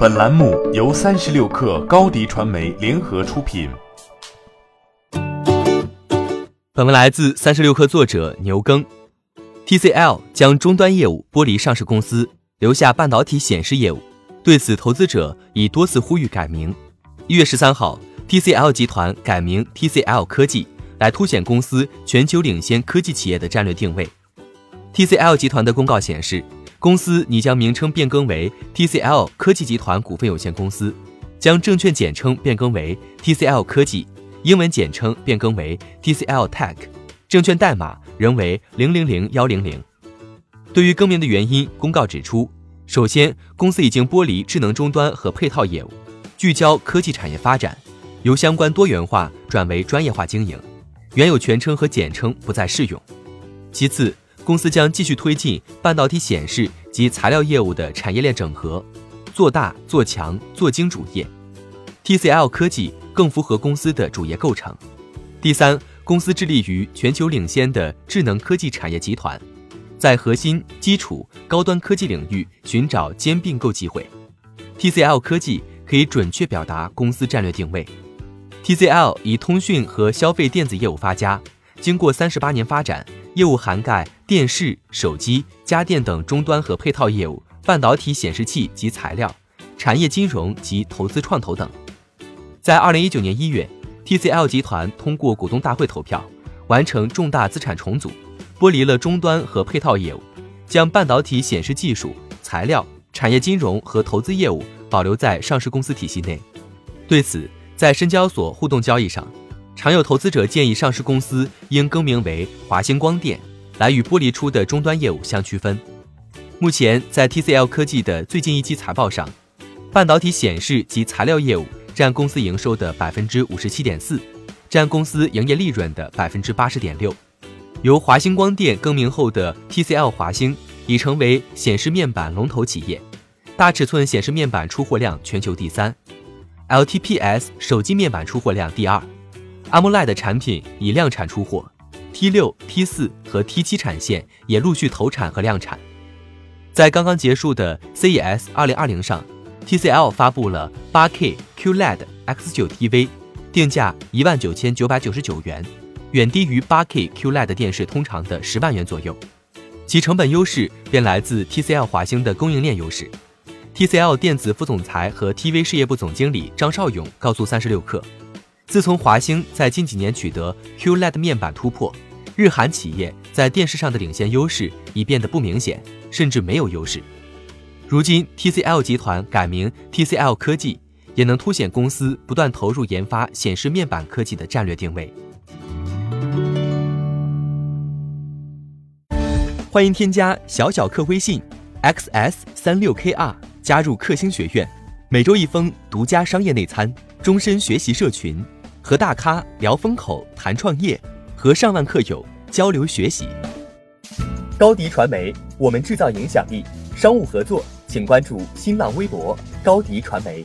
本栏目由三十六氪高低传媒联合出品。本文来自三十六氪作者牛耕。TCL 将终端业务剥离上市公司，留下半导体显示业务。对此，投资者已多次呼吁改名。一月十三号，TCL 集团改名 TCL 科技，来凸显公司全球领先科技企业的战略定位。TCL 集团的公告显示。公司拟将名称变更为 TCL 科技集团股份有限公司，将证券简称变更为 TCL 科技，英文简称变更为 TCL Tech，证券代码仍为零零零幺零零。对于更名的原因，公告指出，首先，公司已经剥离智能终端和配套业务，聚焦科技产业发展，由相关多元化转为专业化经营，原有全称和简称不再适用。其次，公司将继续推进半导体显示及材料业务的产业链整合，做大做强做精主业。TCL 科技更符合公司的主业构成。第三，公司致力于全球领先的智能科技产业集团，在核心、基础、高端科技领域寻找兼并购机会。TCL 科技可以准确表达公司战略定位。TCL 以通讯和消费电子业务发家，经过三十八年发展。业务涵盖电视、手机、家电等终端和配套业务，半导体显示器及材料、产业金融及投资创投等。在二零一九年一月，TCL 集团通过股东大会投票，完成重大资产重组，剥离了终端和配套业务，将半导体显示技术、材料、产业金融和投资业务保留在上市公司体系内。对此，在深交所互动交易上。常有投资者建议，上市公司应更名为华星光电，来与剥离出的终端业务相区分。目前，在 TCL 科技的最近一期财报上，半导体显示及材料业务占公司营收的百分之五十七点四，占公司营业利润的百分之八十点六。由华星光电更名后的 TCL 华星，已成为显示面板龙头企业，大尺寸显示面板出货量全球第三，LTPS 手机面板出货量第二。AMOLED 产品已量产出货，T 六、T 四和 T 七产线也陆续投产和量产。在刚刚结束的 CES 二零二零上，TCL 发布了 8K QLED X9 TV，定价一万九千九百九十九元，远低于 8K QLED 电视通常的十万元左右。其成本优势便来自 TCL 华星的供应链优势。TCL 电子副总裁和 TV 事业部总经理张少勇告诉三十六氪。自从华星在近几年取得 QLED 面板突破，日韩企业在电视上的领先优势已变得不明显，甚至没有优势。如今 TCL 集团改名 TCL 科技，也能凸显公司不断投入研发显示面板科技的战略定位。欢迎添加小小客微信 xs 三六 kr 加入克星学院，每周一封独家商业内参，终身学习社群。和大咖聊风口、谈创业，和上万客友交流学习。高迪传媒，我们制造影响力。商务合作，请关注新浪微博高迪传媒。